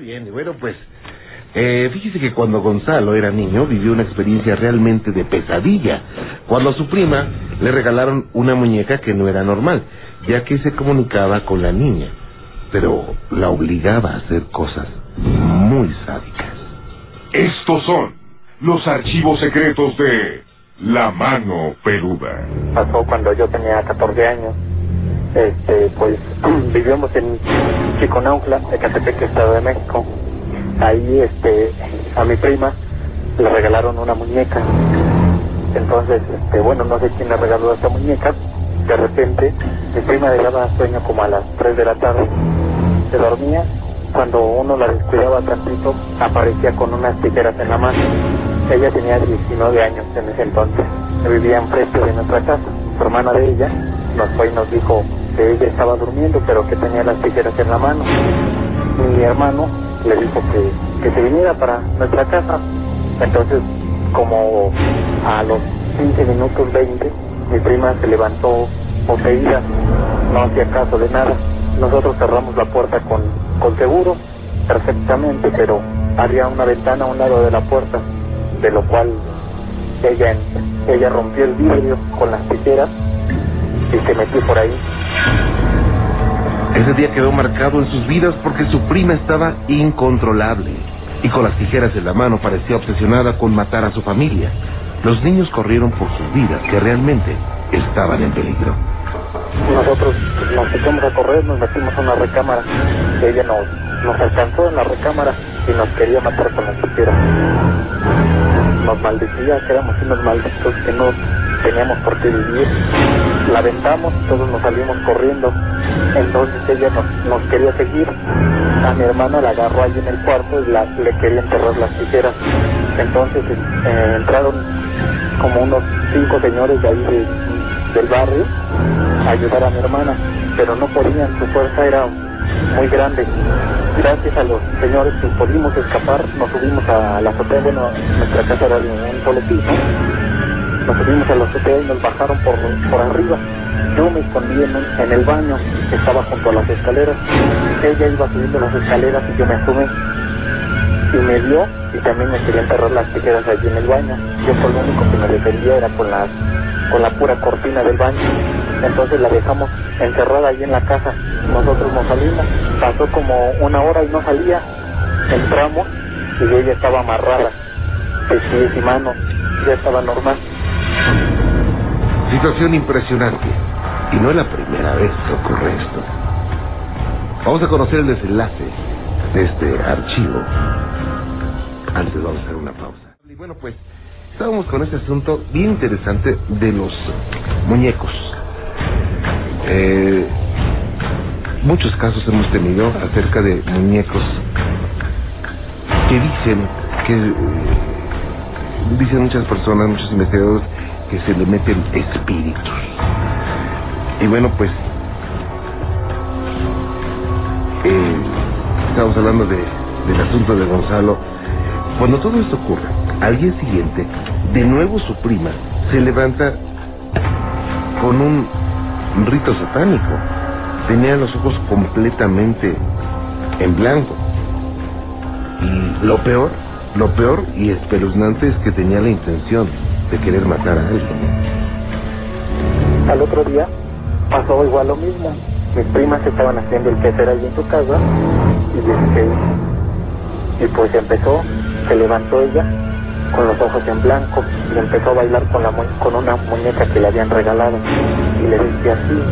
Muy bien, y bueno, pues eh, fíjese que cuando Gonzalo era niño vivió una experiencia realmente de pesadilla, cuando a su prima le regalaron una muñeca que no era normal, ya que se comunicaba con la niña, pero la obligaba a hacer cosas muy sádicas. Estos son los archivos secretos de La Mano Peluda. pasó cuando yo tenía 14 años. Este, pues vivíamos en Chiconaucla, Ecatepec, Estado de México. Ahí, este, a mi prima le regalaron una muñeca. Entonces, este, bueno, no sé quién le regaló esta muñeca. De repente, mi prima le daba sueño como a las 3 de la tarde. Se dormía. Cuando uno la descuidaba tantito, aparecía con unas tijeras en la mano. Ella tenía 19 años en ese entonces. Vivía enfrente de nuestra casa. Su hermana de ella nos fue y nos dijo que ella estaba durmiendo, pero que tenía las tijeras en la mano. Mi hermano le dijo que, que se viniera para nuestra casa. Entonces, como a los 15 minutos 20, mi prima se levantó poseída, no hacía caso de nada. Nosotros cerramos la puerta con, con seguro, perfectamente, pero había una ventana a un lado de la puerta, de lo cual ella, ella rompió el vidrio con las tijeras y se metió por ahí. Ese día quedó marcado en sus vidas porque su prima estaba incontrolable y con las tijeras en la mano parecía obsesionada con matar a su familia. Los niños corrieron por sus vidas que realmente estaban en peligro. Nosotros nos echamos a correr, nos metimos a una recámara. Ella nos, nos alcanzó en la recámara y nos quería matar con las tijeras. Nos maldecía que éramos unos malditos que no teníamos por qué vivir. La aventamos, todos nos salimos corriendo. Entonces ella nos, nos quería seguir. A mi hermana la agarró ahí en el cuarto y la, le quería enterrar las tijeras. Entonces eh, entraron como unos cinco señores de ahí de- del barrio a ayudar a mi hermana, pero no podían, su fuerza era muy grande. Gracias a los señores que pudimos escapar, nos subimos a la azotea, bueno, nuestra casa era de un solo nos subimos a la azotea y nos bajaron por, por arriba. Yo me escondí en, el baño, estaba junto a las escaleras. Ella iba subiendo las escaleras y yo me asomé. Y me dio y también me quería enterrar las tijeras allí en el baño. Yo por lo único que me defendía era con las con la pura cortina del baño. Entonces la dejamos encerrada ahí en la casa. Nosotros nos salimos. Pasó como una hora y no salía. Entramos y ella estaba amarrada. De pies y manos. Ya estaba normal. Situación impresionante. Y no es la primera vez que ocurre esto. Vamos a conocer el desenlace de este archivo. Antes vamos a hacer una pausa. Y bueno, pues estábamos con este asunto bien interesante de los muñecos. Eh, muchos casos hemos tenido acerca de muñecos que dicen que eh, dicen muchas personas, muchos investigadores que se le meten espíritus. Y bueno, pues eh, estamos hablando de, del asunto de Gonzalo. Cuando todo esto ocurre, al día siguiente, de nuevo su prima se levanta con un rito satánico. Tenía los ojos completamente en blanco. Y lo peor, lo peor y espeluznante es que tenía la intención de querer matar a alguien. Al otro día pasó igual lo mismo. Mis primas estaban haciendo el quehacer allí en su casa y este, y pues empezó, se levantó ella con los ojos en blanco y empezó a bailar con, la con una muñeca que le habían regalado. Y le decía, sí,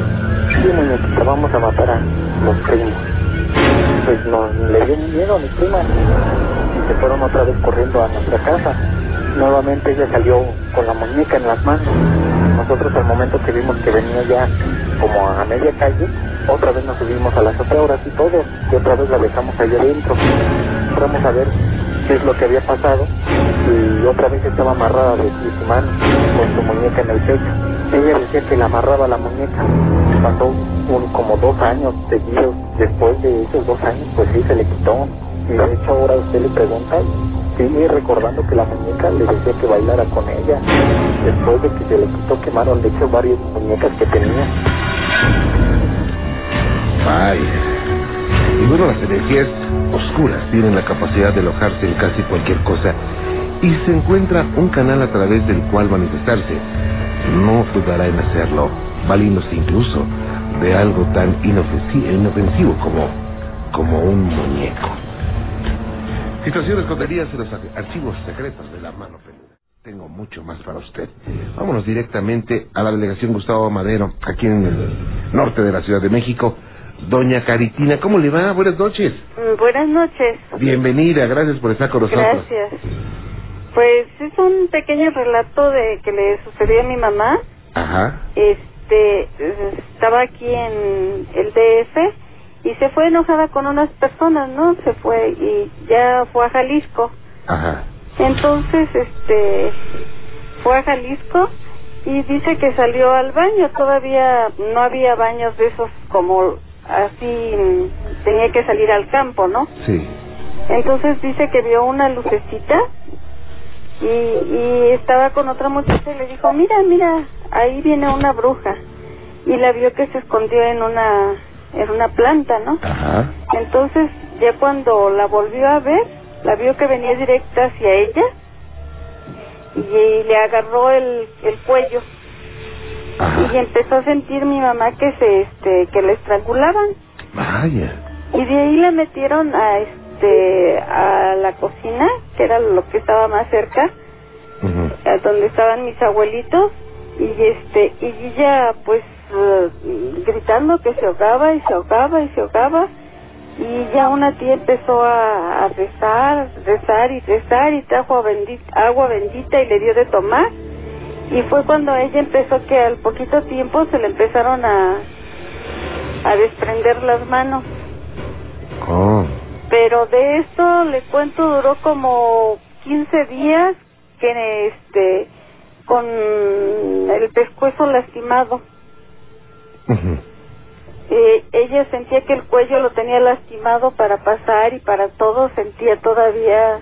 sí muñequita, vamos a matar a los primos. Pues nos, le dio miedo a mi prima y se fueron otra vez corriendo a nuestra casa. Nuevamente ella salió con la muñeca en las manos. Nosotros al momento que vimos que venía ya como a media calle, otra vez nos subimos a la azotea, ahora sí todos, y otra vez la dejamos ahí adentro. Entramos a ver qué es lo que había pasado y otra vez estaba amarrada de y manos con su muñeca en el pecho. Ella decía que la amarraba la muñeca. Pasó un, como dos años seguidos. Después de esos dos años, pues sí, se le quitó. Y de hecho ahora usted le pregunta y sigue recordando que la muñeca le decía que bailara con ella. Después de que se le quitó, quemaron de hecho varias muñecas que tenía. Vaya. Y bueno, las energías oscuras tienen la capacidad de alojarse en casi cualquier cosa y se encuentra un canal a través del cual manifestarse. No dudará en hacerlo, valiéndose incluso de algo tan inofensivo, como, como un muñeco. Situaciones esconderías en los ar- archivos secretos de la mano peluda. Tengo mucho más para usted. Vámonos directamente a la delegación Gustavo Madero, aquí en el norte de la Ciudad de México. Doña Caritina, ¿cómo le va? Buenas noches. Mm, Buenas noches. Bienvenida, gracias por estar con nosotros. Gracias. Pues es un pequeño relato de que le sucedió a mi mamá. Ajá, Este, estaba aquí en el DF y se fue enojada con unas personas, ¿no? Se fue y ya fue a Jalisco. ajá. Entonces, este, fue a Jalisco y dice que salió al baño. Todavía no había baños de esos como así, tenía que salir al campo, ¿no? Sí. Entonces dice que vio una lucecita y, y estaba con otra muchacha y le dijo, mira, mira, ahí viene una bruja. Y la vio que se escondió en una, en una planta, ¿no? Ajá. Entonces ya cuando la volvió a ver, la vio que venía directa hacia ella y, le agarró el, el cuello y empezó a sentir mi mamá que se, este, que le estrangulaban. Vaya. Y de ahí la metieron a este a la cocina, que era lo que estaba más cerca, a donde estaban mis abuelitos, y este y ella pues eh, gritando que se ahogaba y se ahogaba y se ahogaba. Y ya una tía empezó a, a rezar, rezar y rezar y trajo bendita, agua bendita y le dio de tomar y fue cuando ella empezó que al poquito tiempo se le empezaron a a desprender las manos Oh. pero de esto le cuento duró como 15 días que este con el pescuezo lastimado. Eh, ella sentía que el cuello lo tenía lastimado para pasar y para todo sentía todavía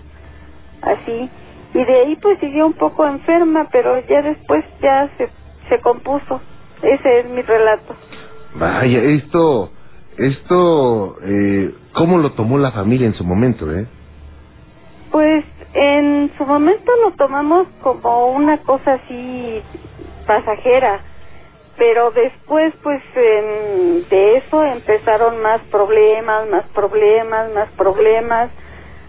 así y de ahí pues siguió un poco enferma pero ya después ya se se compuso ese es mi relato Vaya, esto, esto, eh, ¿cómo lo tomó la familia en su momento, eh? Pues en su momento lo tomamos como una cosa así pasajera, pero después pues de eso empezaron más problemas, más problemas, más problemas,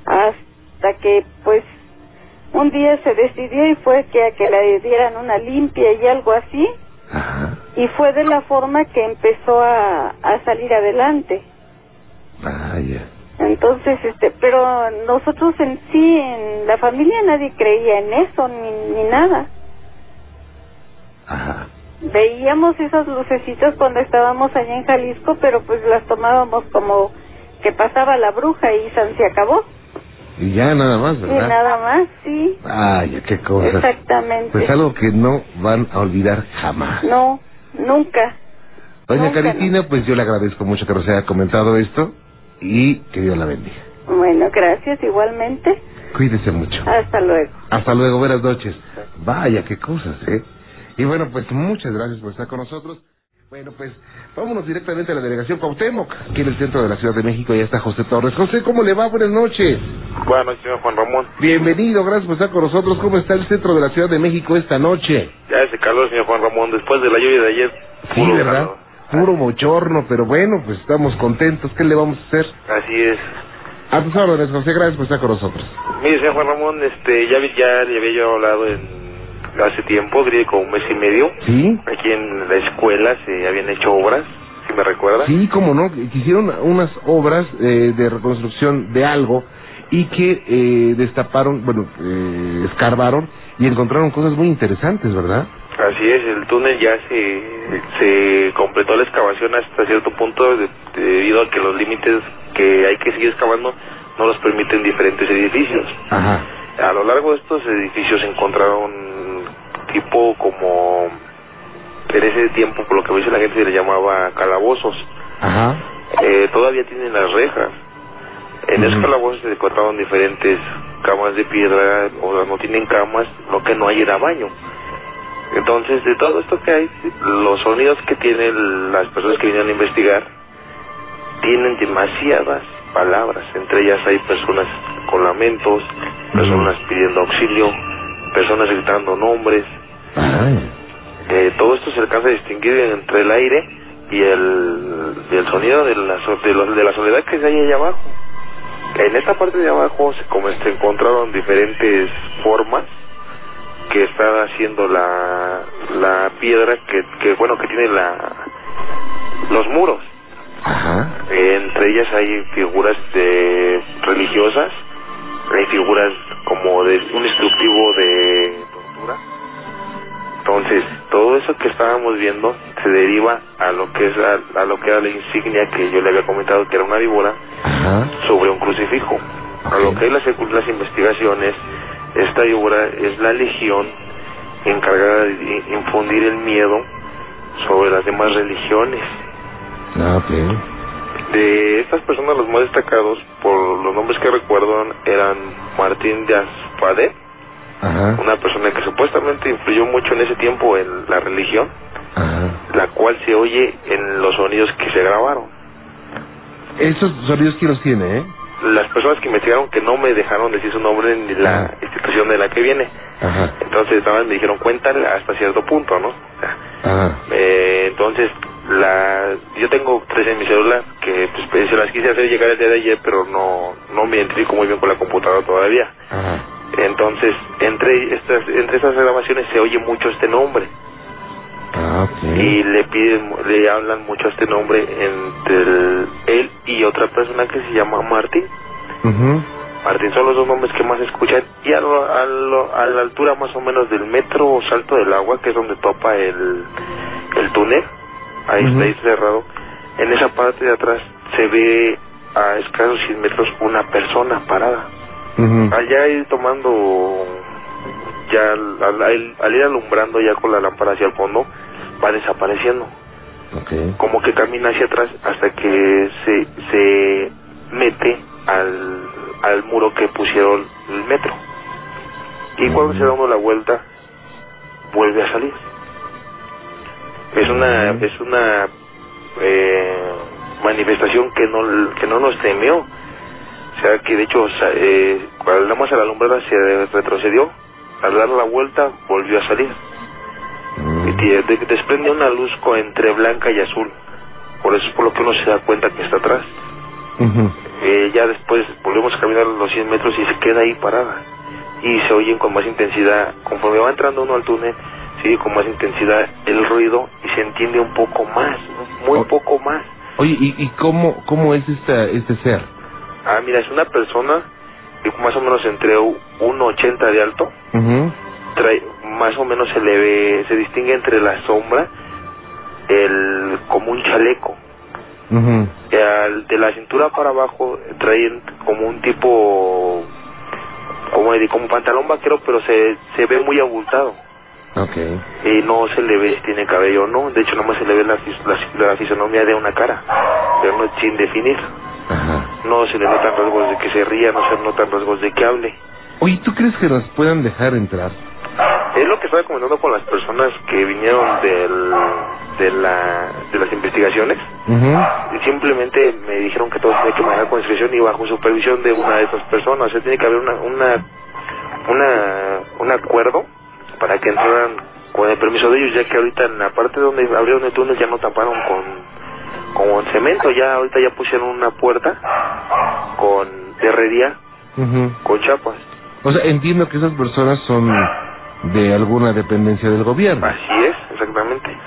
hasta que pues un día se decidió y fue que a que le dieran una limpia y algo así, Ajá. y fue de la forma que empezó a, a salir adelante. Vaya. Entonces, este, pero nosotros en sí, en la familia nadie creía en eso ni, ni nada. Ajá. Veíamos esas lucecitas cuando estábamos allá en Jalisco, pero pues las tomábamos como que pasaba la bruja y san se acabó. Y ya nada más, Y ¿verdad? nada más, sí. Vaya, qué cosas. Exactamente. Pues algo que no van a olvidar jamás. No, nunca. Doña nunca, Caritina, pues yo le agradezco mucho que nos haya comentado esto y que Dios la bendiga. Bueno, gracias igualmente. Cuídese mucho. Hasta luego. Hasta luego, buenas noches. Vaya, qué cosas, ¿eh? Y bueno, pues muchas gracias por estar con nosotros. Bueno, pues vámonos directamente a la delegación Cuauhtémoc, aquí en el centro de la Ciudad de México. Ya está José Torres. José, ¿cómo le va? Buenas noches. Buenas noches, señor Juan Ramón. Bienvenido, gracias por estar con nosotros. ¿Cómo está el centro de la Ciudad de México esta noche? Ya ese calor, señor Juan Ramón, después de la lluvia de ayer. Sí, puro ¿verdad? calor. Puro mochorno, pero bueno, pues estamos contentos. ¿Qué le vamos a hacer? Así es. A tus órdenes, José, gracias por estar con nosotros. Mire, señor Juan Ramón, este, ya, vi- ya le había yo hablado en, hace tiempo, diría como un mes y medio. ¿Sí? Aquí en la escuela se habían hecho obras, si me recuerda. Sí, cómo no, hicieron unas obras eh, de reconstrucción de algo y que eh, destaparon, bueno, eh, escarbaron y encontraron cosas muy interesantes, ¿verdad? Así es, el túnel ya se, se completó la excavación hasta cierto punto de- debido a que los límites que hay que seguir excavando no los permiten diferentes edificios. Ajá. A lo largo de estos edificios encontraron tipo como en ese tiempo por lo que me dice la gente se le llamaba calabozos. Ajá. Eh, todavía tienen las rejas. En esos calabozos se encontraron diferentes camas de piedra, o sea, no tienen camas, lo que no hay era baño. Entonces, de todo esto que hay, los sonidos que tienen las personas que vienen a investigar tienen demasiadas palabras. Entre ellas hay personas con lamentos, personas pidiendo auxilio, personas gritando nombres. Eh, todo esto se alcanza a distinguir entre el aire y el, y el sonido de la, de, lo- de la soledad que hay allá abajo. En esta parte de abajo se, como se encontraron diferentes formas que está haciendo la, la piedra que, que bueno que tiene la los muros. Ajá. Eh, entre ellas hay figuras de religiosas, hay figuras como de un instructivo de tortura. Entonces, todo eso que estábamos viendo se deriva a lo que es a, a lo que era la insignia que yo le había comentado que era una víbora Ajá. sobre un crucifijo. A lo que es las, las investigaciones, esta víbora es la legión encargada de infundir el miedo sobre las demás religiones. Ah, ok. De estas personas, los más destacados, por los nombres que recuerdo, eran Martín de Aspadet, Ajá. una persona que supuestamente influyó mucho en ese tiempo en la religión, Ajá. la cual se oye en los sonidos que se grabaron. Esos sonidos, ¿quién los tiene, eh? Las personas que investigaron que no me dejaron decir su nombre ni la Ajá. institución de la que viene. Ajá. Entonces nada más me dijeron cuéntale hasta cierto punto, ¿no? Eh, entonces, la, yo tengo tres en mi celular que pues, se las quise hacer llegar el día de ayer, pero no, no me identifico muy bien con la computadora todavía. Ajá. Entonces, entre estas, entre estas grabaciones se oye mucho este nombre Ah, ok. y le piden, le hablan mucho este nombre entre el- él y otra persona que se llama Martín. Martín son los dos nombres que más escuchan y a, lo- a, lo- a la altura más o menos del metro o salto del agua, que es donde topa el, el túnel, ahí está ahí cerrado, en esa parte de atrás se ve a escasos 100 metros una persona parada. Ujú. Allá ir tomando, ya al, al- al ir alumbrando ya con la lámpara hacia el fondo, va desapareciendo. Como que camina hacia atrás hasta que se, se mete al, al muro que pusieron el metro. Y cuando se da uno la vuelta, vuelve a salir. Es una, es una eh, manifestación que no, que no nos temió. O sea, que de hecho, eh, cuando nada más a la alumbrada se retrocedió, al dar la vuelta volvió a salir. Y te- de- desprende una luz entre blanca y azul. Por eso es por lo que uno se da cuenta que está atrás. Eh, ya después volvemos a caminar los 100 metros y se queda ahí parada. Y se oyen con más intensidad, conforme va entrando uno al túnel, sigue con más intensidad el ruido y se entiende un poco más, muy poco más. Oye, ¿y, y cómo, cómo es esta, este ser? Ah, mira, es una persona que más o menos entre 1,80 de alto, Ujú. trae, más o menos se le ve, se distingue entre la sombra, el como un chaleco. Y al- de la cintura para abajo traen como un tipo como como pantalón vaquero pero se, se ve muy abultado Ok. y no se le ve si tiene cabello o no de hecho nomás se le ve la, la, la fisonomía de una cara pero no sin definir Ajá. no se le notan rasgos de que se ría no se notan rasgos de que hable Oye, ¿tú crees que nos puedan dejar entrar? es lo que estaba comentando con las personas que vinieron del, de, la, de las investigaciones Ujú. Y simplemente me dijeron que todo se tenía que manejar con discreción y bajo supervisión de una de estas personas. O sea, tiene que haber una, una, una, un acuerdo para que entraran con el permiso de ellos, ya que ahorita en la parte donde abrieron el túnel ya no taparon con, con cemento, ya ahorita ya pusieron una puerta con herrería Ujú. con chapas. O sea, entiendo que esas personas son de alguna dependencia del gobierno. Así es, exactamente.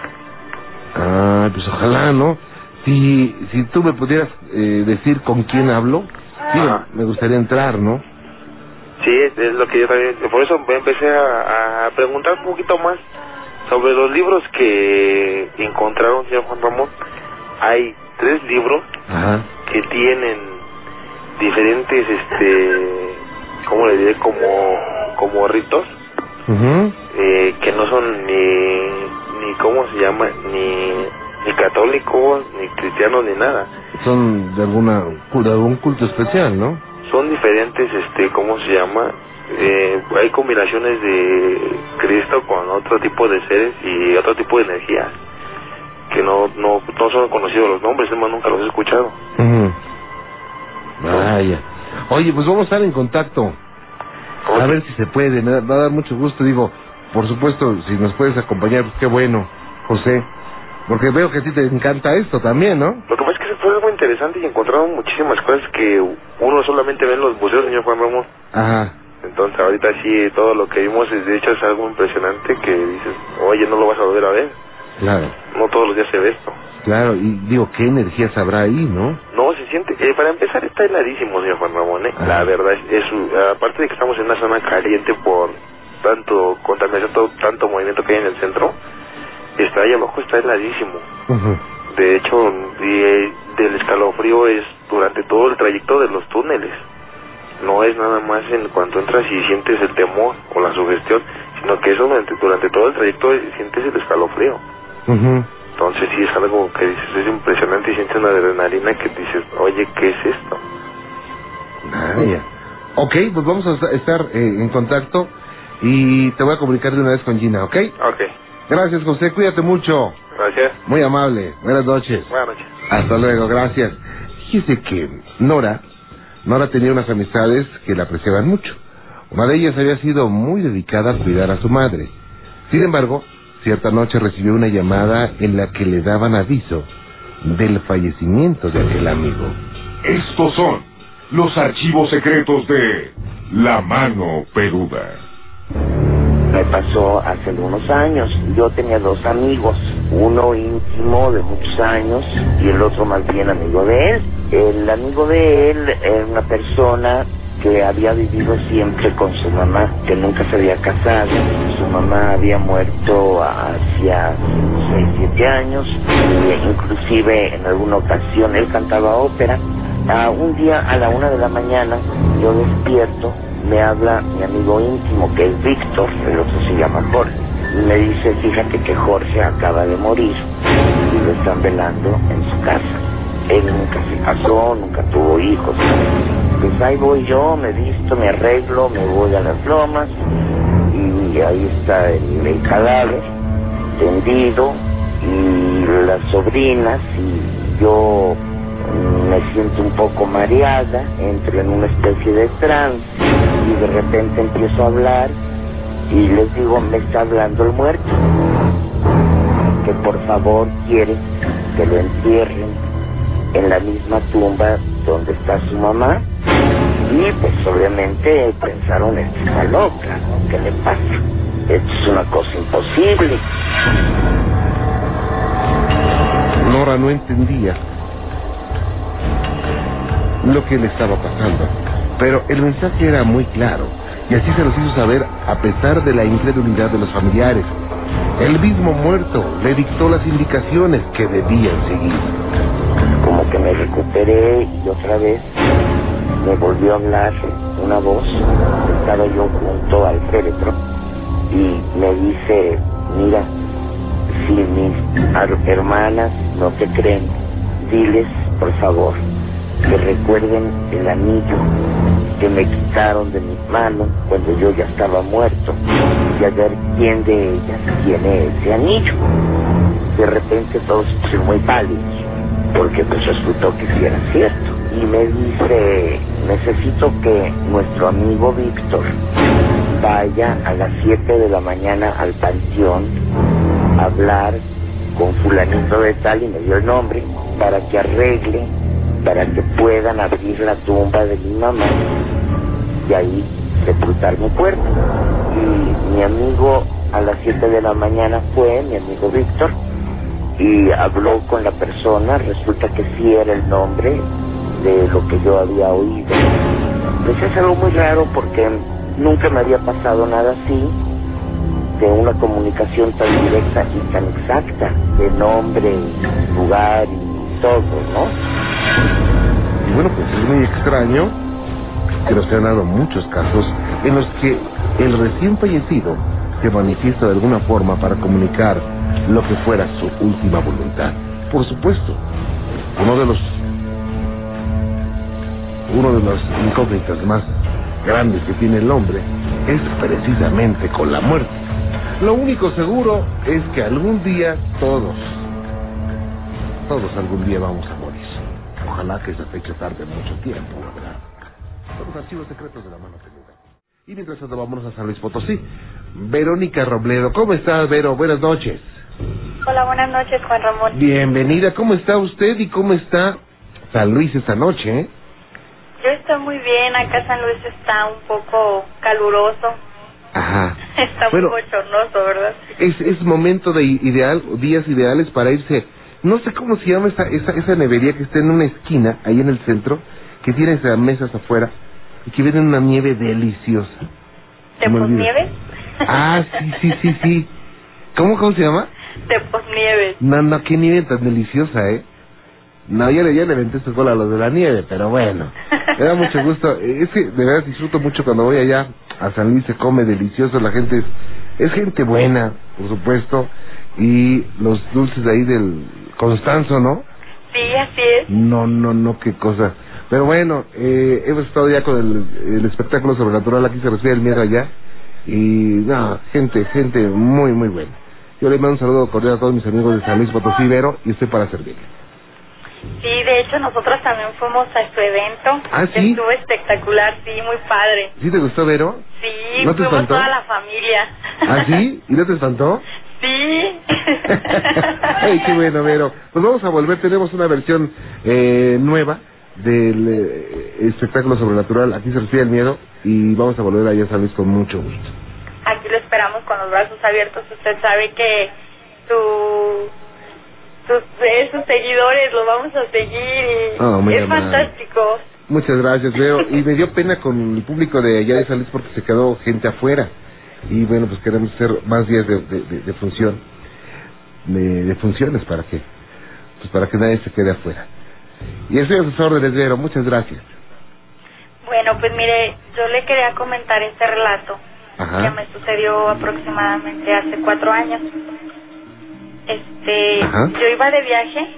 Ah, pues ojalá, ¿no? Si, si tú me pudieras eh, decir con quién hablo, digo, me gustaría entrar, ¿no? Sí, es, es lo que yo también, por eso me empecé a, a preguntar un poquito más sobre los libros que encontraron, señor Juan Ramón. Hay tres libros Ajá. que tienen diferentes, este, ¿cómo le diré? Como, como ritos, eh, que no son ni, ni, ¿cómo se llama? Ni, ni católicos, ni cristianos, ni nada. Son de alguna de algún culto especial, ¿no? Son diferentes, este, ¿cómo se llama? Eh, hay combinaciones de Cristo con otro tipo de seres y otro tipo de energías que no no no son conocidos los nombres, además nunca los he escuchado. Vaya. Oye, pues vamos a estar en contacto. A ver si se puede, me va a dar mucho gusto, digo, por supuesto, si nos puedes acompañar, pues qué bueno, José, porque veo que a ti te encanta esto también, ¿no? Lo que pasa es que fue algo interesante y encontraron muchísimas cosas que uno solamente ve en los museos, señor Juan Ramón. Ajá, Entonces ahorita sí, todo lo que vimos es, de hecho es algo impresionante que dices, oye, no lo vas a volver a ver. claro, No todos los días se ve esto. claro, y digo, ¿qué energías habrá ahí, no? No, se siente, eh, para empezar está heladísimo, señor Juan Ramón, ¿eh? La verdad, es, aparte de que estamos en una zona caliente por tanto contaminación, todo- tanto movimiento que hay en el centro, está ahí abajo, está heladísimo. Ujú. De hecho, y, del escalofrío es durante todo el trayecto de los túneles. No es nada más en cuanto entras y sientes el temor o la sugestión, sino que eso durante, durante todo el trayecto sientes el escalofrío. Entonces sí es algo que dices, es impresionante y sientes una adrenalina que dices, oye, ¿qué es esto? Vaya. Ok, pues vamos a esta- estar eh, en contacto y te voy a comunicar de una vez con Gina, ¿ok? Ok, Gracias, José, cuídate mucho. gracias. Muy amable. Buenas noches. Buenas noches. Hasta luego, gracias. Fíjese que Nora, Nora tenía unas amistades que la apreciaban mucho. Una de ellas había sido muy dedicada a cuidar a su madre. Sin embargo, cierta noche recibió una llamada en la que le daban aviso del fallecimiento de aquel amigo. Estos son los archivos secretos de La Mano Peluda. Me pasó hace algunos años. Yo tenía dos amigos, uno íntimo de muchos años y el otro más bien amigo de él. El amigo de él era una persona que había vivido siempre con su mamá, que nunca se había casado. Su mamá había muerto hacía 6, 7 años, e inclusive en alguna ocasión él cantaba ópera. Ah, un día a la una de la mañana yo despierto, me habla mi amigo íntimo que es Víctor, el otro se llama Jorge, y me dice, fíjate que Jorge acaba de morir y lo están velando en su casa. Él nunca se casó, nunca tuvo hijos. Pues ahí voy yo, me visto, me arreglo, me voy a las lomas y ahí está el, el cadáver tendido y las sobrinas y yo me siento un poco mareada, entro en una especie de trance y de repente empiezo a hablar y les digo, me está hablando el muerto, que por favor quiere que lo entierren en la misma tumba donde está su mamá. Y pues obviamente pensaron, esta loca. ¿Qué le pasa? Esto es una cosa imposible. Nora no entendía lo que le estaba pasando, pero el mensaje era muy claro y así se los hizo saber a pesar de la incredulidad de los familiares. El mismo muerto le dictó las indicaciones que debían seguir. Como que me recuperé y otra vez me volvió a hablar una voz. Estaba yo junto al féretro y me dice, mira, si mis hermanas no te creen, diles, por favor, que recuerden el anillo que me quitaron de mis manos cuando yo ya estaba muerto y a ver quién de ellas tiene ese anillo. De repente todos se muy pálidos porque pues resultó que sí era cierto. Y me dice, necesito que nuestro amigo Víctor vaya a las 7 de la mañana al panteón a hablar con fulanito de tal y me dio el nombre para que arregle para que puedan abrir la tumba de mi mamá y ahí sepultar mi cuerpo. Y mi amigo a las 7 de la mañana fue, mi amigo Víctor, y habló con la persona, resulta que sí era el nombre de lo que yo había oído. Pues es algo muy raro porque nunca me había pasado nada así, de una comunicación tan directa y tan exacta, de nombre, lugar y todo, ¿no? Y bueno, pues es muy extraño que nos han dado muchos casos en los que el recién fallecido se manifiesta de alguna forma para comunicar lo que fuera su última voluntad. Por supuesto, uno de los uno de los incógnitas más grandes que tiene el hombre es precisamente con la muerte. Lo único seguro es que algún día todos, todos algún día vamos a morir. Ojalá que esa fecha tarde mucho tiempo, ¿verdad? Son los archivos secretos de la mano peluda. Y mientras tanto vámonos a San Luis Potosí. Verónica Robledo, ¿cómo estás, Vero? Buenas noches. Hola, buenas noches, Juan Ramón. Bienvenida, ¿cómo está usted y cómo está San Luis esta noche? eh? Yo estoy muy bien, acá San Luis está un poco caluroso, Ajá. está Bueno. muy bochornoso, ¿verdad? Es, es momento de ideal, días ideales para irse. No sé cómo se llama esa, esa, esa nevería que está en una esquina, ahí en el centro, que tiene esas mesas afuera y que venden una nieve deliciosa. ¿De Se me olvida. posnieves? Ah, sí, sí, sí, sí. ¿Cómo, cómo se llama? De posnieves. No, no, qué nieve tan deliciosa, ¿eh? No, ya le, ya le aventé su cola a los de la nieve, pero bueno. Me da mucho gusto. Es que de verdad disfruto mucho cuando voy allá a San Luis, se come delicioso, la gente es, es gente buena, por supuesto. Y los dulces de ahí del Constanzo, ¿no? Sí, así es. No, no, no, qué cosa. Pero bueno, eh, hemos estado ya con el, el espectáculo sobrenatural, aquí se recibe el miedo allá. Y no, gente, gente muy, muy buena. Yo le mando un saludo cordial a todos mis amigos de San Luis Potosí, Vero, y estoy para servirle. Sí, de hecho nosotros también fuimos a su evento. ¿Ah, sí? Estuvo espectacular, sí, muy padre. ¿Sí te gustó, Vero? Sí, ¿No te fuimos espantó? toda la familia. ¿Ah, sí? ¿Y no te espantó? Sí. Ay, qué bueno, Vero. Pues vamos a volver, tenemos una versión eh, nueva del eh, espectáculo sobrenatural, aquí se recibe el miedo, y vamos a volver allá a San Luis con mucho gusto. Aquí lo esperamos con los brazos abiertos. Usted sabe que su, sus, eh, sus seguidores lo vamos a seguir y Ah, es amable. fantástico. Muchas gracias, Vero. Y me dio pena con el público de allá de San Luis porque se quedó gente afuera. Y bueno, pues queremos hacer más días de, de, de- de función, de, de funciones para que, pues para que nadie se quede afuera. Y estoy a sus órdenes, Vero. Muchas gracias. Bueno, pues mire, yo le quería comentar este relato que me sucedió aproximadamente hace cuatro años. Este, Ajá. yo iba de viaje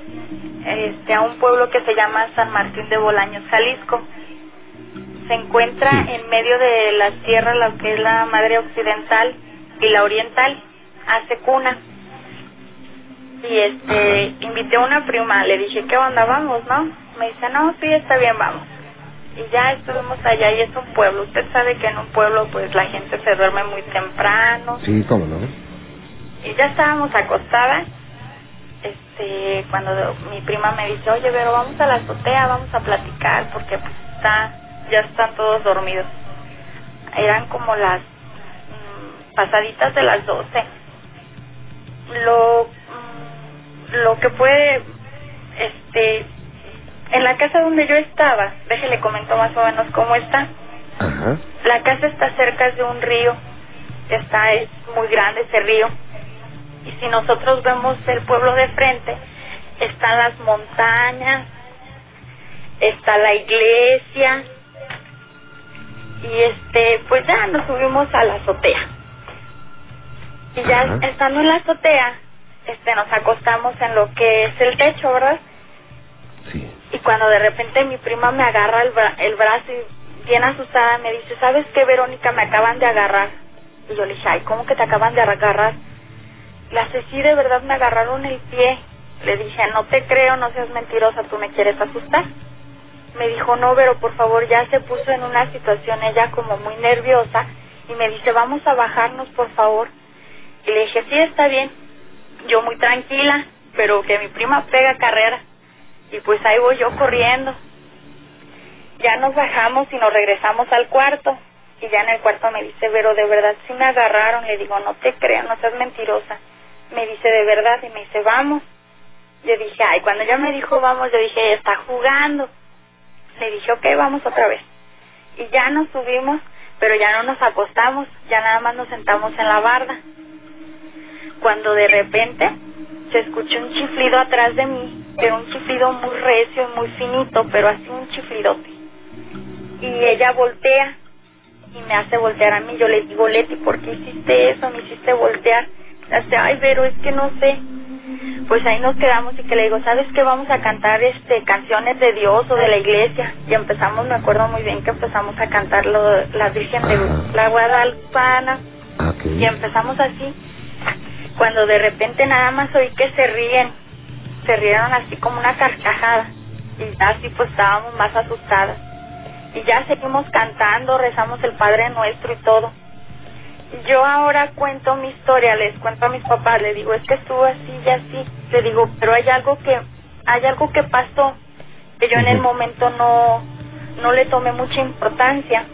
este, a un pueblo que se llama San Martín de Bolaños, Jalisco. Se encuentra en medio de la sierra, lo que es la madre occidental y la oriental, hace cuna. Y este, Ajá. invité a una prima, le dije, ¿qué onda? Vamos, ¿no? Me dice, no, sí, está bien, vamos. Y ya estuvimos allá y es un pueblo. Usted sabe que en un pueblo pues la gente se duerme muy temprano. Sí, cómo no. Y ya estábamos acostadas. Este, cuando mi prima me dice, oye, pero vamos a la azotea, vamos a platicar porque pues está, ya están todos dormidos. Eran como las mm, pasaditas de las 12. Lo, mm, lo que fue, este, en la casa donde yo estaba, déjele comento más o menos cómo está. Ajá. La casa está cerca de un río, está es muy grande ese río. Y si nosotros vemos el pueblo de frente, están las montañas, está la iglesia. Y este, pues ya nos subimos a la azotea. Y ya Ajá. estando en la azotea, este nos acostamos en lo que es el techo, ¿verdad? Sí. Y cuando de repente mi prima me agarra el, bra- el brazo y bien asustada me dice, ¿sabes qué, Verónica? Me acaban de agarrar. Y yo le dije, ay, ¿cómo que te acaban de agarrar? La sí, de verdad me agarraron el pie. Le dije, no te creo, no seas mentirosa, tú me quieres asustar. Me dijo, no, pero por favor, ya se puso en una situación ella como muy nerviosa y me dice, vamos a bajarnos, por favor. Y le dije, sí, está bien. Yo muy tranquila, pero que mi prima pega carrera. Y pues ahí voy yo corriendo. Ya nos bajamos y nos regresamos al cuarto. Y ya en el cuarto me dice, pero de verdad sí me agarraron. Le digo, no te creo, no seas mentirosa. Me dice, de verdad, y me dice, vamos. Yo dije, ay, cuando ella me dijo vamos, yo dije, está jugando. Le dije, ok, vamos otra vez. Y ya nos subimos, pero ya no nos acostamos, ya nada más nos sentamos en la barda. Cuando de repente se escuchó un chiflido atrás de mí, pero un chiflido muy recio y muy finito, pero así un chiflidote. Y ella voltea y me hace voltear a mí. Yo le digo, Leti, ¿por qué hiciste eso? Me hiciste voltear. Hace, ay, pero es que no sé. Pues ahí nos quedamos y que le digo, ¿sabes qué? Vamos a cantar este canciones de Dios o de la iglesia. Y empezamos, me acuerdo muy bien que empezamos a cantar lo, la Virgen de la Guadalupana. Y empezamos así. Cuando de repente nada más oí que se ríen. Se rieron así como una carcajada. Y ya así pues estábamos más asustadas. Y ya seguimos cantando, rezamos el Padre Nuestro y todo. Yo ahora cuento mi historia, les cuento a mis papás, le digo, es que estuvo así y así. Le digo, pero hay algo que, hay algo que pasó, que yo en el momento no, no le tomé mucha importancia.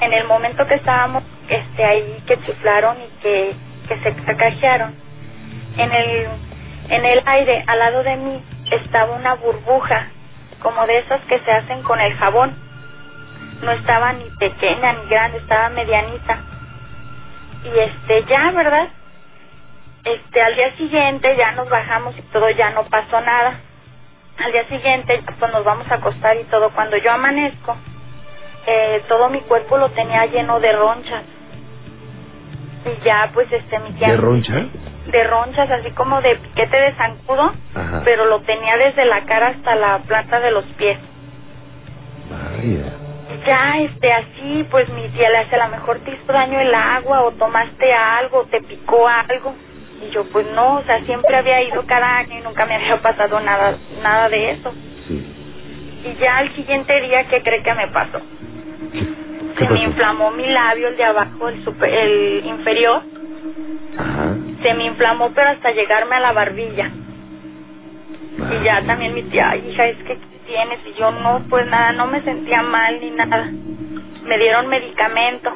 En el momento que estábamos este, ahí, que chiflaron y que, que se cacajearon, en el, en el aire, al lado de mí, estaba una burbuja, como de esas que se hacen con el jabón. No estaba ni pequeña ni grande, estaba medianita y este ya, ¿verdad? Este al día siguiente ya nos bajamos y todo ya no pasó nada. Al día siguiente pues nos vamos a acostar y todo. Cuando yo amanezco, eh, todo mi cuerpo lo tenía lleno de ronchas. Y ya pues este mi tía... ¿De roncha? De ronchas, así como de piquete de zancudo, Ajá. pero lo tenía desde la cara hasta la planta de los pies. Vaya. Ya, este, así, pues mi tía le hace, a lo mejor te hizo daño el agua, o tomaste algo, te picó algo. Y yo, pues no, o sea, siempre había ido cada año y nunca me había pasado nada, nada de eso. Y ya al siguiente día, ¿qué cree que me pasó? Se me inflamó mi labio, el de abajo, el, super- el inferior. Ajá. Se me inflamó, pero hasta llegarme a la barbilla. Y ya también mi tía, "Ay, hija, es que ¿qué tienes? Y yo no, pues nada, no me sentía mal ni nada. Me dieron medicamento.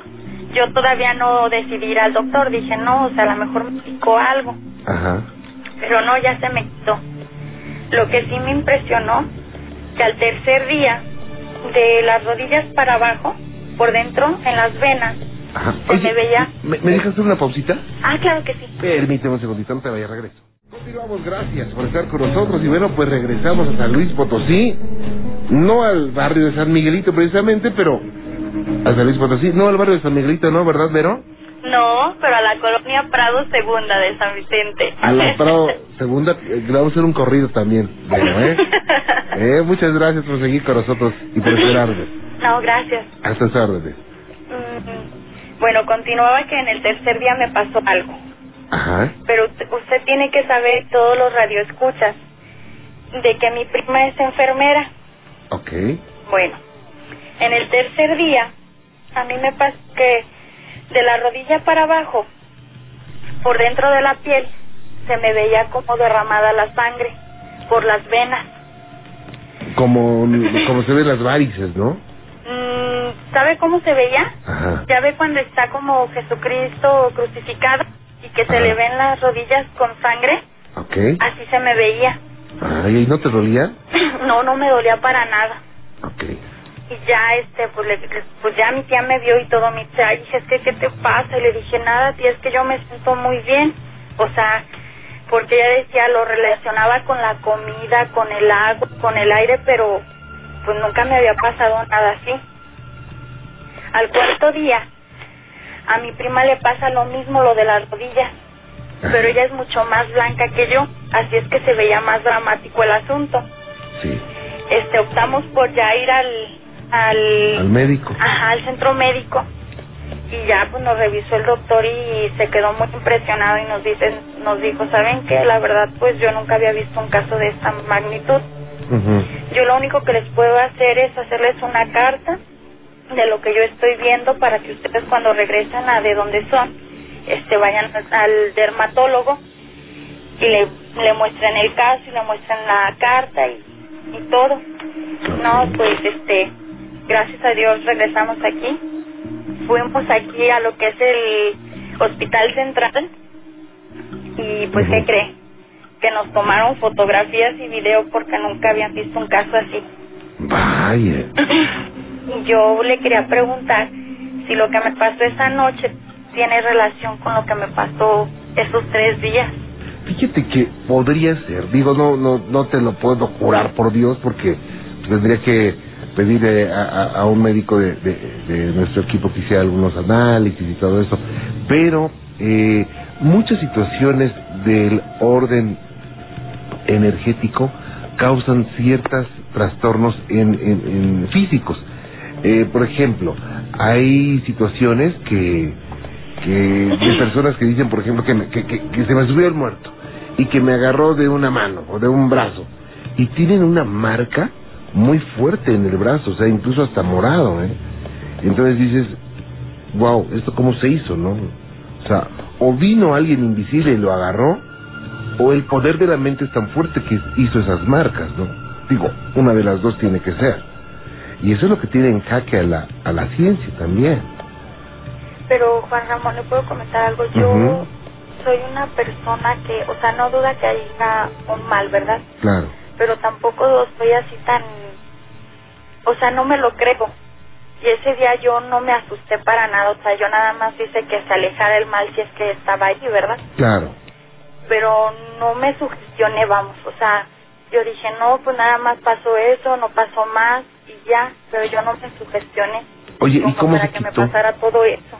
Yo todavía no decidí ir al doctor. Dije, no, o sea, a lo mejor me picó algo. Ajá. Pero no, ya se me quitó. Lo que sí me impresionó, que al tercer día, de las rodillas para abajo, por dentro, en las venas, Ajá. se me veía... ¿me, ¿me dejas hacer una pausita? Ah, claro que sí. Permíteme un segundito, no te vayas, regreso. Continuamos, gracias por estar con nosotros. Y bueno, pues regresamos a San Luis Potosí. No al barrio de San Miguelito precisamente, pero a San Luis Potosí. No al barrio de San Miguelito, ¿no? ¿Verdad, Vero? No, pero a la colonia Prado Segunda de San Vicente. A la Prado Segunda, eh, le vamos a hacer un corrido también. Vero, ¿eh? Eh, Muchas gracias por seguir con nosotros y por esperarnos. no, gracias. Hasta órdenes. Mm, Bueno, continuaba que en el tercer día me pasó algo. Ajá. Pero usted, tiene que saber, todos los radioescuchas, de que mi prima es enfermera. Ok. Bueno, en el tercer día, a mí me pasó que de la rodilla para abajo, por dentro de la piel, se me veía como derramada la sangre por las venas. Como, como se ven las varices, ¿no? Mm, ¿Sabe cómo se veía? Ajá. Ya ve cuando está como Jesucristo crucificado y que se Ajá. le ven las rodillas con sangre. Ok. Así se me veía. Ay, ¿y no te dolía? no, no me dolía para nada. Ok. Y ya, este, pues, le- pues ya mi tía me vio y todo, dice, ay, hija, es que, ¿qué te pasa? Y le dije, nada, tía, es que yo me siento muy bien. O sea, porque ella decía, lo relacionaba con la comida, con el agua, con el aire, pero pues nunca me había pasado nada así. Al cuarto día, a mi prima le pasa lo mismo, lo de las rodillas, pero ella es mucho más blanca que yo, así es que se veía más dramático el asunto. Sí. Este, optamos por ya ir al, al, Al médico. Ajá, al centro médico. Y ya pues nos revisó el doctor y se quedó muy impresionado y nos dice, nos dijo, ¿saben qué? La verdad pues yo nunca había visto un caso de esta magnitud. Yo lo único que les puedo hacer es hacerles una carta de lo que yo estoy viendo para que ustedes cuando regresen a de donde son, este vayan al dermatólogo y le, le muestren el caso y le muestren la carta y y todo. No, pues este, gracias a Dios regresamos aquí. Fuimos aquí a lo que es el Hospital Central y pues ¿qué cree? Que nos tomaron fotografías y video porque nunca habían visto un caso así. Vaya. Yo le quería preguntar si lo que me pasó esa noche tiene relación con lo que me pasó esos tres días. Fíjate que podría ser, digo, no, no, no te lo puedo jurar por Dios porque tendría que pedirle a, un médico de, de- de nuestro equipo que hiciera algunos análisis y todo eso, pero eh, muchas situaciones del orden energético causan ciertos trastornos en, en- en físicos. Eh, por ejemplo, hay situaciones que, que de personas que dicen, por ejemplo, que, me- que, que- que se me subió el muerto y que me agarró de una mano o de un brazo y tienen una marca muy fuerte en el brazo, o sea, incluso hasta morado, ¿eh? Entonces dices, wow, ¿esto cómo se hizo, no? O sea, o vino alguien invisible y lo agarró, o el poder de la mente es tan fuerte que hizo esas marcas, ¿no? Digo, una de las dos tiene que ser. Y eso es lo que tiene en jaque a la, a la ciencia también. Pero Juan Ramón, ¿le puedo comentar algo? Yo soy una persona que, o sea, no duda que haya un mal, ¿verdad? Claro. Pero tampoco estoy así tan, o sea, no me lo creo. Y ese día yo no me asusté para nada, o sea, yo nada más hice que se alejara el mal si es que estaba allí, ¿verdad? Claro. Pero no me sugestioné, vamos, o sea, yo dije, no, pues nada más pasó eso, no pasó más y ya, pero yo no me sugestioné. Oye, ¿y cómo para se que me quitó? pasara todo eso.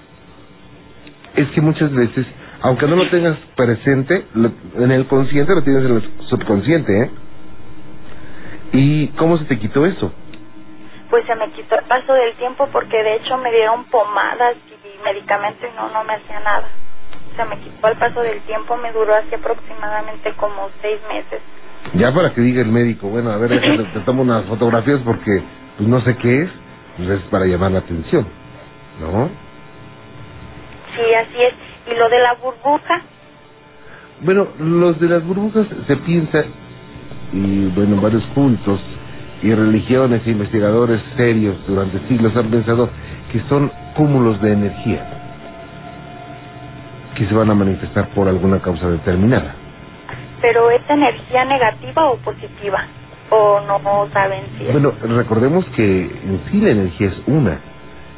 Es que muchas veces, aunque no lo tengas presente, lo- en el consciente lo tienes en el subconsciente, ¿eh? ¿Y cómo se te quitó eso? Pues se me quitó el paso del tiempo porque de hecho me dieron pomadas y medicamento y no, no me hacía nada. Se me quitó el paso del tiempo, me duró así aproximadamente como seis meses. Ya para que diga el médico, bueno, a ver, te tomo unas fotografías porque pues no sé qué es, pues es para llamar la atención, ¿no? Sí, así es. Y lo de la burbuja, Bueno, los de las burbujas se piensa, y bueno, varios cultos y religiones e investigadores serios durante siglos han pensado que son cúmulos de energía que se van a manifestar por alguna causa determinada. Pero ¿es energía negativa o positiva? ¿O no, saben si es? Bueno, recordemos que en sí la energía es una,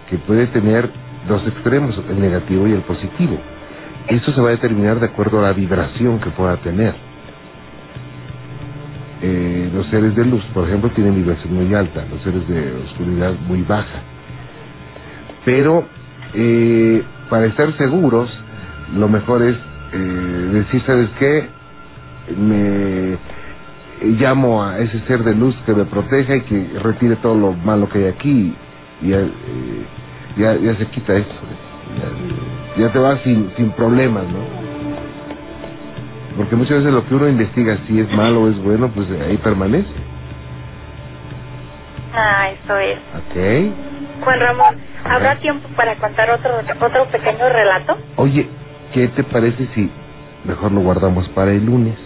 que puede tener dos extremos, el negativo y el positivo. Eso se va a determinar de acuerdo a la vibración que pueda tener. Eh, los seres de luz, por ejemplo, tienen vibración muy alta, los seres de oscuridad muy baja. Pero eh, para estar seguros, lo mejor es eh, decir, ¿sabes qué? Me llamo a ese ser de luz que me proteja y que retire todo lo malo que hay aquí y ya, eh, ya, ya se quita eso. Ya, ya te vas sin, sin problemas, ¿no? Porque muchas veces lo que uno investiga, si es malo o es bueno, pues ahí permanece. Ah, eso es. ¿Ok? Juan Ramón, ¿habrá tiempo para contar otro, otro pequeño relato? Oye, ¿qué te parece si mejor lo guardamos para el lunes?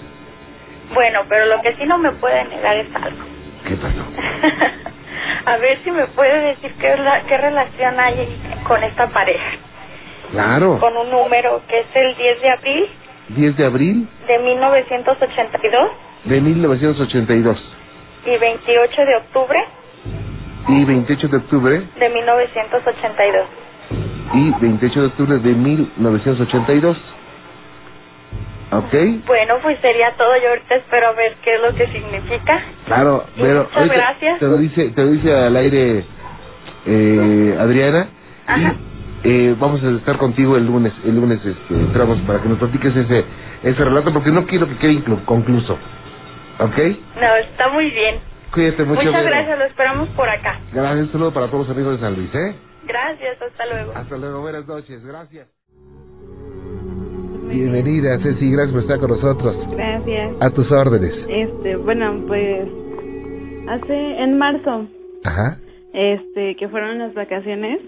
Bueno, pero lo que sí no me puede negar es algo. ¿Qué pasó? A ver si me puede decir qué, rela- qué relación hay con esta pareja. Claro, Con un número que es el 10 de abril 10 de abril de 1982 de 1982 y 28 de octubre y 28 de octubre de 1982. y 28 de octubre de 1982. ¿Ok? Bueno, pues sería todo. Yo ahorita espero a ver qué es lo que significa. Claro, pero muchas ahorita gracias. Te lo dice, te lo dice al aire eh, Adriana Ajá. y eh, vamos a estar contigo el lunes, el lunes este, entramos para que nos platiques ese ese relato porque no quiero que quede concluso. ¿Ok? No, está muy bien. Cuídate mucho. Muchas gracias, lo esperamos por acá. Gracias, un saludo para todos los amigos de San Luis, ¿eh? Gracias, hasta luego. Hasta luego, buenas noches, gracias. Bienvenida, Ceci, gracias por estar con nosotros. Gracias. A tus órdenes. Este, bueno, pues hace en marzo, Ajá. este, que fueron las vacaciones,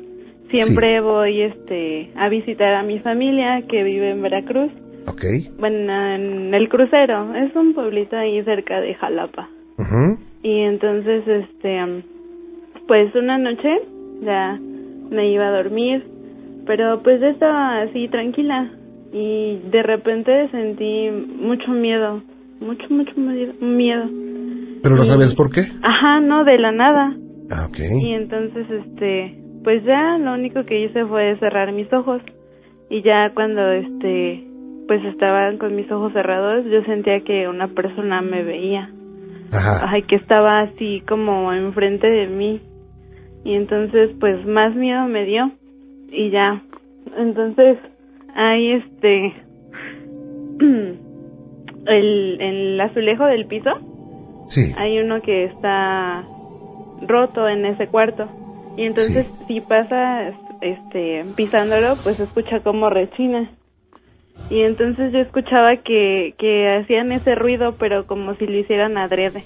siempre voy este a visitar a mi familia que vive en Veracruz. Ok. Bueno, en el crucero, es un pueblito ahí cerca de Jalapa. Ujú. Y entonces, este, pues una noche ya me iba a dormir, pero pues ya estaba así tranquila y de repente sentí mucho miedo, mucho, mucho miedo-. ¿Pero no sabías por qué? Ajá, no, de la nada. Ah, ok. Y entonces, este, pues ya lo único que hice fue cerrar mis ojos. Y ya cuando, este, pues estaban con mis ojos cerrados, yo sentía que una persona me veía. Ajá. Ay, que estaba así como enfrente de mí. Y entonces, pues más miedo me dio. Y ya. Entonces, ahí, este, el, el azulejo del piso Sí. hay uno que está roto en ese cuarto y entonces si pasa este pisándolo pues escucha como rechina y entonces yo escuchaba que que hacían ese ruido pero como si lo hicieran adrede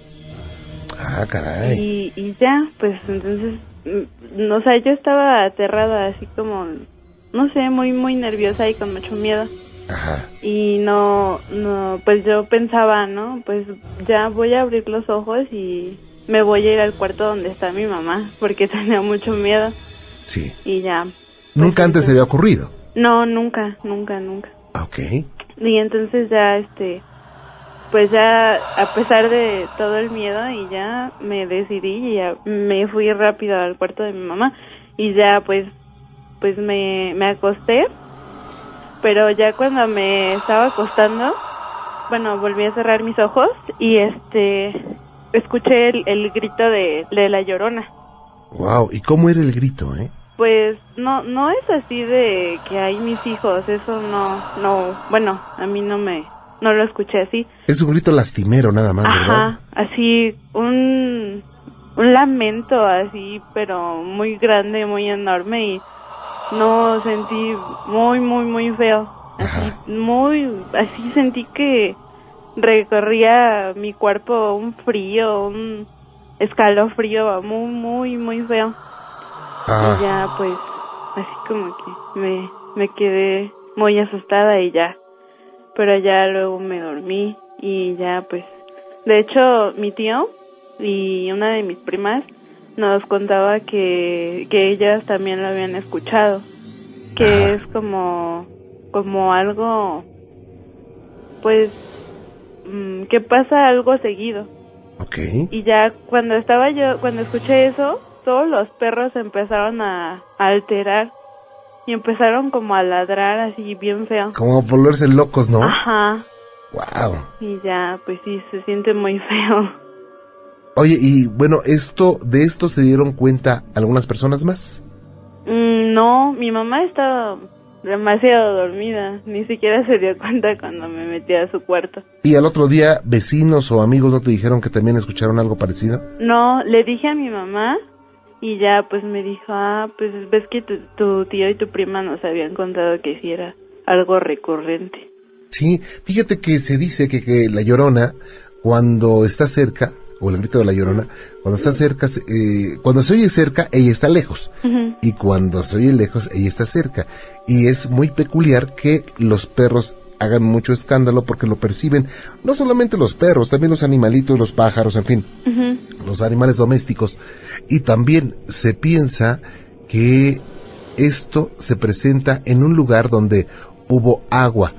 Ah, caray. y, y ya pues entonces mm, no o sea yo estaba aterrada así como no sé muy muy nerviosa y con mucho miedo Ajá. y no, no, pues yo pensaba, ¿no? Pues ya voy a abrir los ojos y me voy a ir al cuarto donde está mi mamá, porque tenía mucho miedo Sí. y ya. Nunca antes se había ocurrido. No, nunca, nunca, nunca. Ah, Ok. Y entonces ya, este, pues ya, a pesar de todo el miedo y ya me decidí y ya me fui rápido al cuarto de mi mamá y ya pues, pues me, me acosté, pero ya cuando me estaba acostando, bueno, volví a cerrar mis ojos y este, escuché el, el grito de, de la llorona. Wow. ¿Y cómo era el grito, eh? Pues no no es así de que hay mis hijos, eso no no, bueno, a mí no me no lo escuché así. Es un grito lastimero nada más, ¿verdad? Ajá, así un un lamento así, pero muy grande, muy enorme y no sentí muy muy muy feo. Así muy así sentí que recorría mi cuerpo un frío, un escalofrío muy muy muy feo. Y ya pues así como que me, me quedé muy asustada y ya. Pero ya luego me dormí y ya pues. De hecho mi tío y una de mis primas nos contaba que, que ellas también lo habían escuchado. Que es como, como algo pues mm, que pasa algo seguido. Ok. Y ya cuando estaba yo, cuando escuché eso, todos los perros empezaron a, a alterar y empezaron como a ladrar así bien feo. Como a volverse locos, ¿no? Ajá. Wow. Y ya, pues sí, se siente muy feo. Oye, y bueno, esto, de esto se dieron cuenta algunas personas más. Mm, no, mi mamá estaba demasiado dormida, ni siquiera se dio cuenta cuando me metí a su cuarto. Y al otro día, vecinos o amigos no te dijeron que también escucharon algo parecido. No, le dije a mi mamá y ya pues me dijo, ah, pues ves que tu, tu tío y tu prima nos habían contado que sí era algo recurrente. Sí, fíjate que se dice que, que la llorona, cuando está cerca, o el grito de la llorona, cuando está cerca, se- eh, cuando se oye cerca, ella está lejos. Y cuando se oye lejos, ella está cerca. Y es muy peculiar que los perros hagan mucho escándalo porque lo perciben, no solamente los perros, también los animalitos, los pájaros, en fin, los animales domésticos. Y también se piensa que esto se presenta en un lugar donde hubo agua.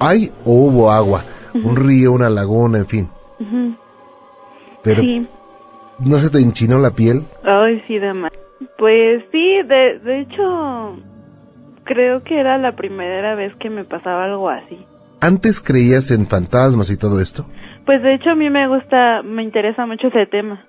Hay o hubo agua, un río, una laguna, en fin. Pero Sí, ¿no se te enchinó la piel? ay, sí, de más. Pues sí, de, de hecho, creo que era la primera vez que me pasaba algo así. ¿Antes creías en fantasmas y todo esto? Pues de hecho a mí me gusta, me interesa mucho ese tema.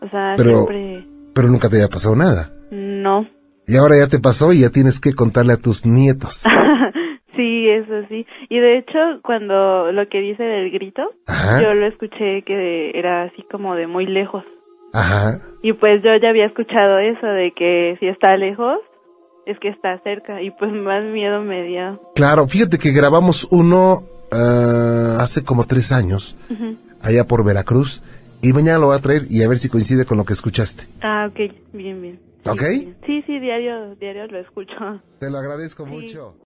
O sea, Pero- siempre Pero nunca te había pasado nada. no. Y ahora ya te pasó y ya tienes que contarle a tus nietos. sí, eso sí. Y de hecho, cuando lo que dice del grito, Ajá. yo lo escuché que era así como de muy lejos. Ajá. Y pues yo ya había escuchado eso de que si está lejos, es que está cerca. Y pues más miedo me dio. Claro, fíjate que grabamos uno ah, hace como tres años, allá por Veracruz, y mañana lo voy a traer y a ver si coincide con lo que escuchaste. Ah, ok, bien, bien. ¿Ok? Sí, sí, diario, diario lo escucho. Te lo agradezco mucho.